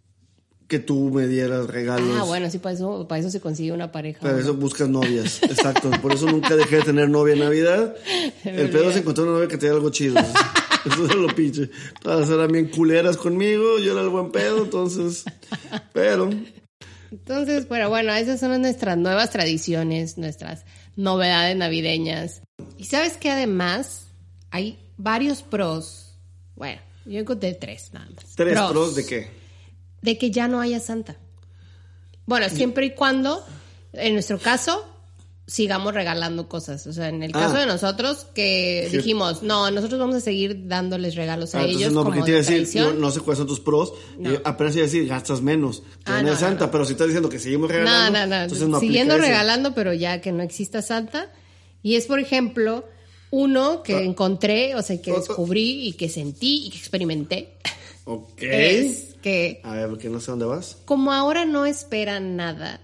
que tú me dieras regalos. Ah, bueno, sí, para eso, para eso se consigue una pareja. Para ¿no? eso buscas novias, exacto. Por eso nunca dejé de tener novia en Navidad. El pedo es encontrar una novia que te dé algo chido. Eso es lo pinche. Todas eran bien culeras conmigo, yo era el buen pedo, entonces. Pero, Entonces, pero bueno, esas son nuestras nuevas tradiciones, nuestras novedades navideñas. Y sabes que además hay varios pros. Bueno, yo encontré tres nada más. ¿tres pros de qué? De que ya no haya santa. Bueno, siempre y cuando, en nuestro caso, sigamos regalando cosas. O sea, en el caso Ah. de nosotros, que Sí. dijimos, no, nosotros vamos a seguir dándoles regalos a Ah, ellos no, porque como te iba a de decir, no, no sé cuáles son tus pros. No. Eh, apenas iba a decir, gastas menos. Que Ah, no es Santa, pero si estás diciendo que seguimos regalando. no, no. Entonces no Siguiendo regalando, pero ya que no exista Santa. Y es, por ejemplo, uno que Ah. encontré, o sea, que Oh, oh. descubrí y que sentí y que experimenté. Ok. Es que, A ver, porque no sé dónde vas. como ahora no esperan nada,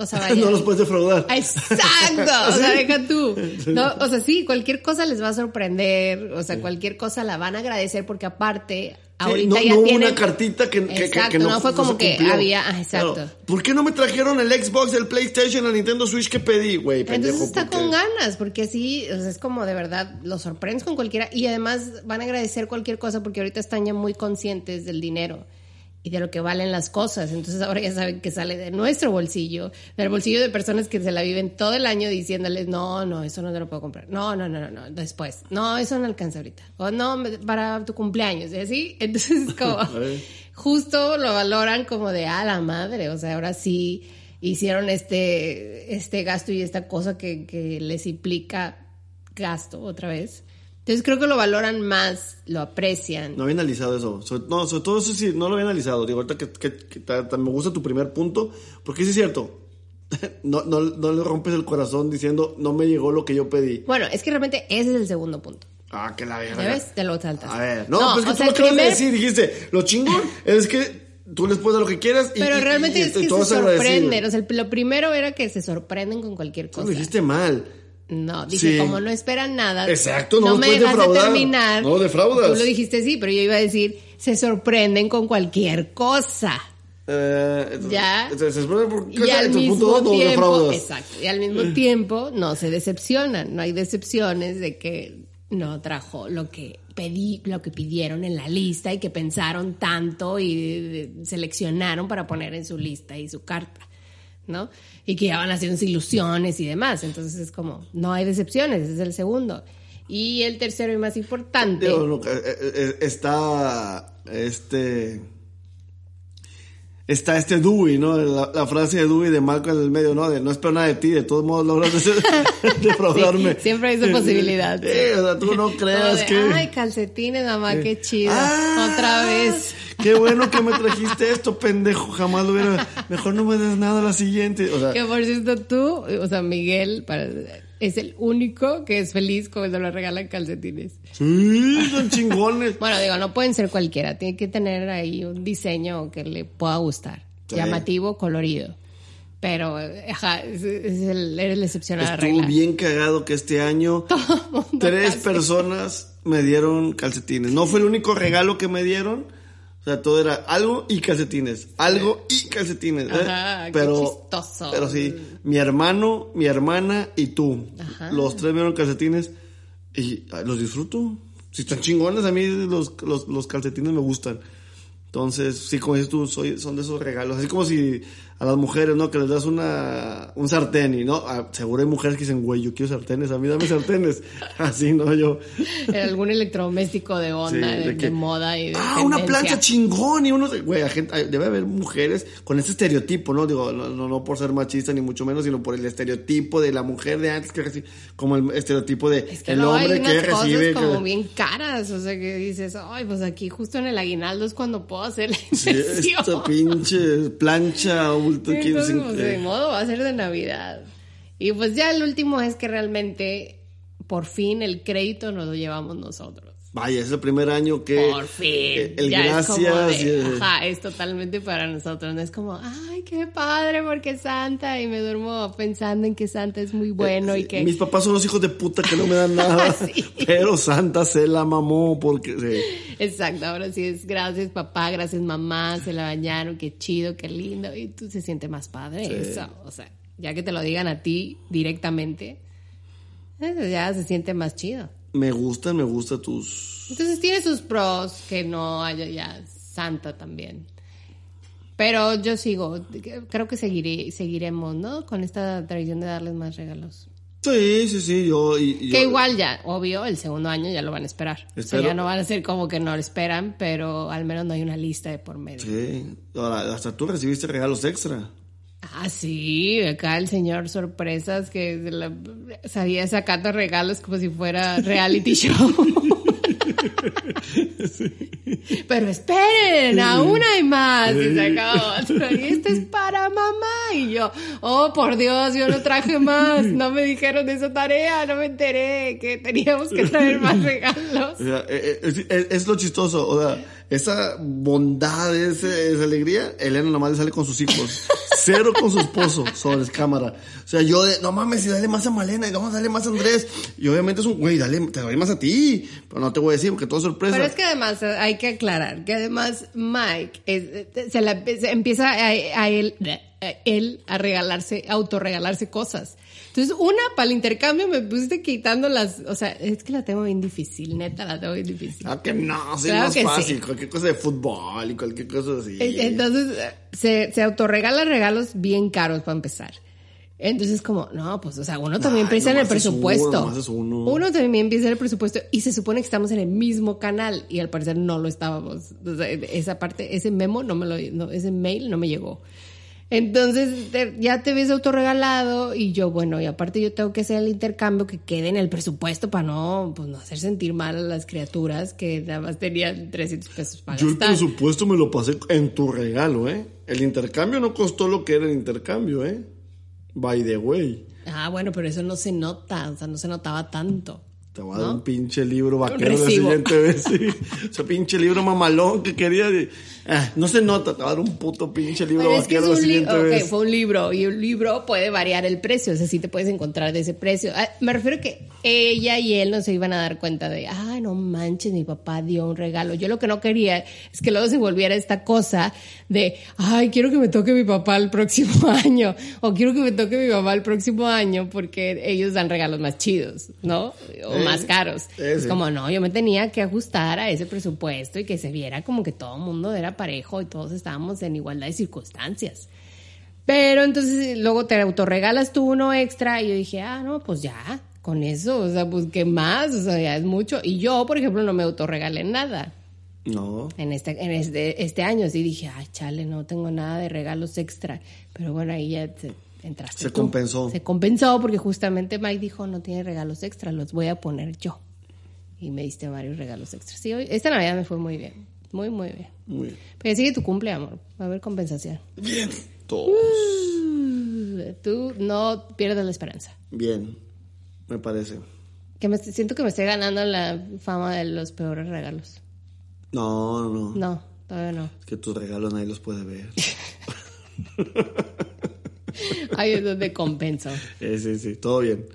o sea, vaya. no los puedes defraudar. Exacto, o sea, deja tú. No, o sea, sí, cualquier cosa les va a sorprender, o sea, cualquier cosa la van a agradecer porque aparte, Sí, ahorita no, ya no hubo tienen... una cartita que, que- que- Exacto, que no, no fue como que había- ah, exacto. Claro. ¿Por qué no me trajeron el Xbox, el PlayStation, el Nintendo Switch que pedí, güey? Entonces está porque- con ganas, porque así, o sea, es como de verdad, los sorprendes con cualquiera y además van a agradecer cualquier cosa porque ahorita están ya muy conscientes del dinero y de lo que valen las cosas. Entonces ahora ya saben que sale de nuestro bolsillo, del bolsillo de personas que se la viven todo el año diciéndoles, no, no, eso no te lo puedo comprar. No, no, no, no, no, después. No, eso no alcanza ahorita. O no, para tu cumpleaños. Y así, entonces es como, justo lo valoran como de, a la madre, o sea, ahora sí hicieron este, este gasto y esta cosa que, que les implica gasto otra vez. Entonces creo que lo valoran más, lo aprecian. No había analizado eso. Sobre- no, sobre todo eso sí, no lo había analizado. Digo, ahorita que, que- que ta- ta- me gusta tu primer punto, porque sí es cierto. No, no, no le rompes el corazón diciendo, no me llegó lo que yo pedí. Bueno, es que realmente ese es el segundo punto. Ah, que la verga. ¿Ya ves? Te lo saltas. A ver, no, pues es que tú lo acabas de decir, dijiste, lo chingón es que tú les puedes dar lo que quieras y Pero y- realmente y- es y que todos se sorprenden. O sea, lo primero era que se sorprenden con cualquier Tú cosa. lo dijiste mal. No, dije, Sí. como no esperan nada. Exacto, no los me de defraudar. terminar. No defraudas. Tú lo dijiste sí, pero yo iba a decir, se sorprenden con cualquier cosa. Eh, entonces- Ya. entonces, por- Y al mismo punto no tiempo, exacto, y al mismo tiempo no se decepcionan, no hay decepciones de que no trajo lo que pedí, lo que pidieron en la lista y que pensaron tanto y eh, seleccionaron para poner en su lista y su carta, ¿no? Y que ya van haciendo ilusiones y demás, entonces es como, no hay decepciones, ese es el segundo. Y el tercero y más importante, Digo, no, eh, eh, eh, está este está este Dewey, ¿no? La, la frase de Dewey de Malcolm en el medio, ¿no? De no espero nada de ti, de todos modos logras defraudarme. Sí, siempre hay esa posibilidad. Sí, o sea, tú no creas de, que... Ay, calcetines, mamá, qué chido. Ah, Otra vez. Qué bueno que me trajiste esto, pendejo. Jamás lo hubiera... Mejor no me des nada a la siguiente. O sea, Que por cierto tú, o sea, Miguel, para, es el único que es feliz cuando le regalan calcetines. sí, son chingones. Bueno, digo, no pueden ser cualquiera, tiene que tener ahí un diseño que le pueda gustar. Sí. Llamativo, colorido. Pero, ajá, es, es el, eres la excepción a la Estuvo bien cagado que este año tres personas me dieron calcetines. No fue el único regalo que me dieron. O sea, todo era algo y calcetines. Algo y calcetines. ¿eh? Ajá, qué pero, chistoso. pero sí, mi hermano, mi hermana y tú. Ajá. Los tres me dieron calcetines y los disfruto. Si están chingones, a mí los, los, los calcetines me gustan. Entonces, sí, como dices tú, soy, son de esos regalos. Así como si a las mujeres, ¿no? Que les das una, un sartén y, ¿no? Ah, seguro hay mujeres que dicen, güey, yo quiero sartenes, a mí dame sartenes. Así, ¿no? Yo... Algún electrodoméstico de onda, Sí, de, de que- de moda y de Ah, una plancha chingón y uno, güey, gente, hay- debe haber mujeres con ese estereotipo, ¿no? Digo, no, no, no por ser machista ni mucho menos, sino por el estereotipo de la mujer de antes que recibe, como el estereotipo de Es que el hay hombre unas que recibe. cosas como que- bien caras, o sea, que dices, ay, pues aquí justo en el aguinaldo es cuando puedo hacer la Sí, inversión. esta pinche plancha Sí, entonces, pues, de eh, modo va a ser de Navidad. Y pues ya el último es que realmente, por fin, el crédito nos lo llevamos nosotros. Vaya, es el primer año que. Por fin. eh, El ya gracias. es como de, el- ajá, es totalmente para nosotros. No es como, ay, qué padre, porque Santa. Y me duermo pensando en que Santa es muy bueno y que. Mis papás son los hijos de puta que no me dan nada. Sí. Pero Santa se la mamó porque. sí. Exacto, ahora sí es gracias papá, gracias mamá, se la bañaron, qué chido, qué lindo. Y tú se siente más padre eso. O sea, ya que te lo digan a ti directamente, ya se siente más chido. Me gustan, me gustan tus. Entonces tiene sus pros que no haya ya Santa también. Pero yo sigo, creo que seguiré, seguiremos, ¿no? Con esta tradición de darles más regalos. Sí, sí, sí, yo. y- Que yo- igual ya, obvio, el segundo año ya lo van a esperar. O sea, Espero- ya no van a ser como que no lo esperan, pero al menos no hay una lista de por medio. Sí. Ahora, hasta tú recibiste regalos extra. Ah, sí, acá el señor sorpresas que se la- sabía sacando regalos como si fuera reality show. Pero esperen, aún hay más. Y sacaba otro. Y este es para mamá. Y yo, oh, por Dios, yo no traje más. No me dijeron de esa tarea, no me enteré que teníamos que traer más regalos. O sea, eh, eh, es, es- es lo chistoso. O sea, esa bondad, ese- esa alegría, Elena nomás le sale con sus hijos. Cero con su esposo, sobre cámara. O sea, yo de, no mames, y dale más a Malena, y no, dale más a Andrés. Y obviamente es un, güey, dale, te doy más a ti. Pero no te voy a decir porque todo es sorpresa. Pero es que además eh, hay que aclarar que además Mike es- eh, se, la- empieza a, a él, a él a regalarse, a autorregalarse cosas. Entonces, una, para el intercambio me pusiste quitando las, o sea, es que la tengo bien difícil, neta, la tengo bien difícil. Ah, que no, sí, Claro es más que fácil. sí. Cualquier cosa de fútbol y cualquier cosa así. Entonces, se, se autorregala regalos bien caros para empezar. Entonces, como, no, pues, o sea, uno también Ay, piensa en el uno, presupuesto. uno. también piensa en el presupuesto y se supone que estamos en el mismo canal y al parecer no lo estábamos. O sea, esa parte, ese memo no me lo, no, ese mail no me llegó. Entonces, te- ya te ves autorregalado y yo, bueno, y aparte yo tengo que hacer el intercambio que quede en el presupuesto para no, pues, no hacer sentir mal a las criaturas que nada más tenían 300 pesos para Yo el presupuesto me lo pasé en tu regalo, ¿eh? El intercambio no costó lo que era el intercambio, ¿eh? By the way. Ah, bueno, pero eso no se nota, o sea, no se notaba tanto. Te voy a dar un pinche libro vaquero la siguiente vez, sí. Ese pinche libro mamalón que quería. de- Ah, no se nota, te voy a dar un puto pinche libro Pero es que es un libro, vez. fue un libro y un libro puede variar el precio, o sea, sí te puedes encontrar de ese precio. Ah, me refiero que ella y él no se iban a dar cuenta de, ay, no manches, mi papá dio un regalo. Yo lo que no quería es que luego se volviera esta cosa de, ay, quiero que me toque mi papá el próximo año, o quiero que me toque mi mamá el próximo año porque ellos dan regalos más chidos, ¿no? O Eh, más caros. eh, es sí. como, no, yo me tenía que ajustar a ese presupuesto y que se viera como que todo el mundo era parejo y todos estábamos en igualdad de circunstancias. Pero entonces luego te autorregalas tú uno extra y yo dije, ah, no, pues ya, con eso, o sea, pues qué más, o sea, ya es mucho. Y yo, por ejemplo, no me autorregalé nada. No. en este, en este, este año. Sí dije, ay, chale, no tengo nada de regalos extra. Pero bueno, ahí ya te- entraste. Se tú. compensó. Se compensó porque justamente Mike dijo, no tiene regalos extra, los voy a poner yo. Y me diste varios regalos extras. Sí, hoy- esta Navidad me fue muy bien. Muy, muy bien. Muy bien. Pero sigue tu cumple, amor. Va a haber compensación. Bien. Todos. Tú no pierdas la esperanza. Bien. Me parece. Que me, siento que me estoy ganando la fama de los peores regalos. No, no. No, todavía no. Es que tus regalos nadie los puede ver. Ahí es donde compenso. Eh, sí, sí, todo bien.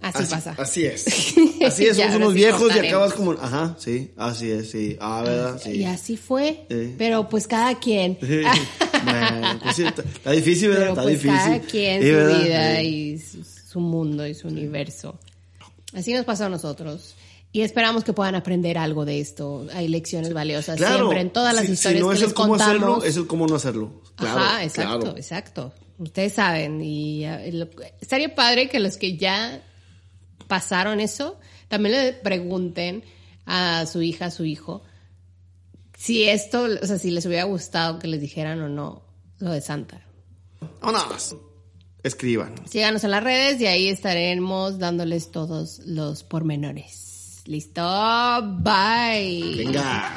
Así, pasa. Así es. Así es, somos unos viejos y acabas como. Ajá, sí, así es, sí. Ah, ¿verdad? Sí. Y así fue. Sí. Pero pues cada quien. Sí. Bueno, pues sí, está, está difícil, ¿verdad? Pero está pues difícil. cada quien su ¿verdad? vida y su, su mundo y su universo. Así nos pasa a nosotros. Y esperamos que puedan aprender algo de esto. Hay lecciones valiosas Claro. siempre en todas las si, historias si no que es les el cómo contamos. hacerlo, es el cómo no hacerlo. Claro, Ajá, exacto, claro. exacto. Ustedes saben y estaría padre que los que ya pasaron eso también le pregunten a su hija, a su hijo, si esto, o sea, si les hubiera gustado que les dijeran o no lo de Santa. Vámonos. Escriban. Síganos en las redes y ahí estaremos dándoles todos los pormenores. Listo, bye. Venga.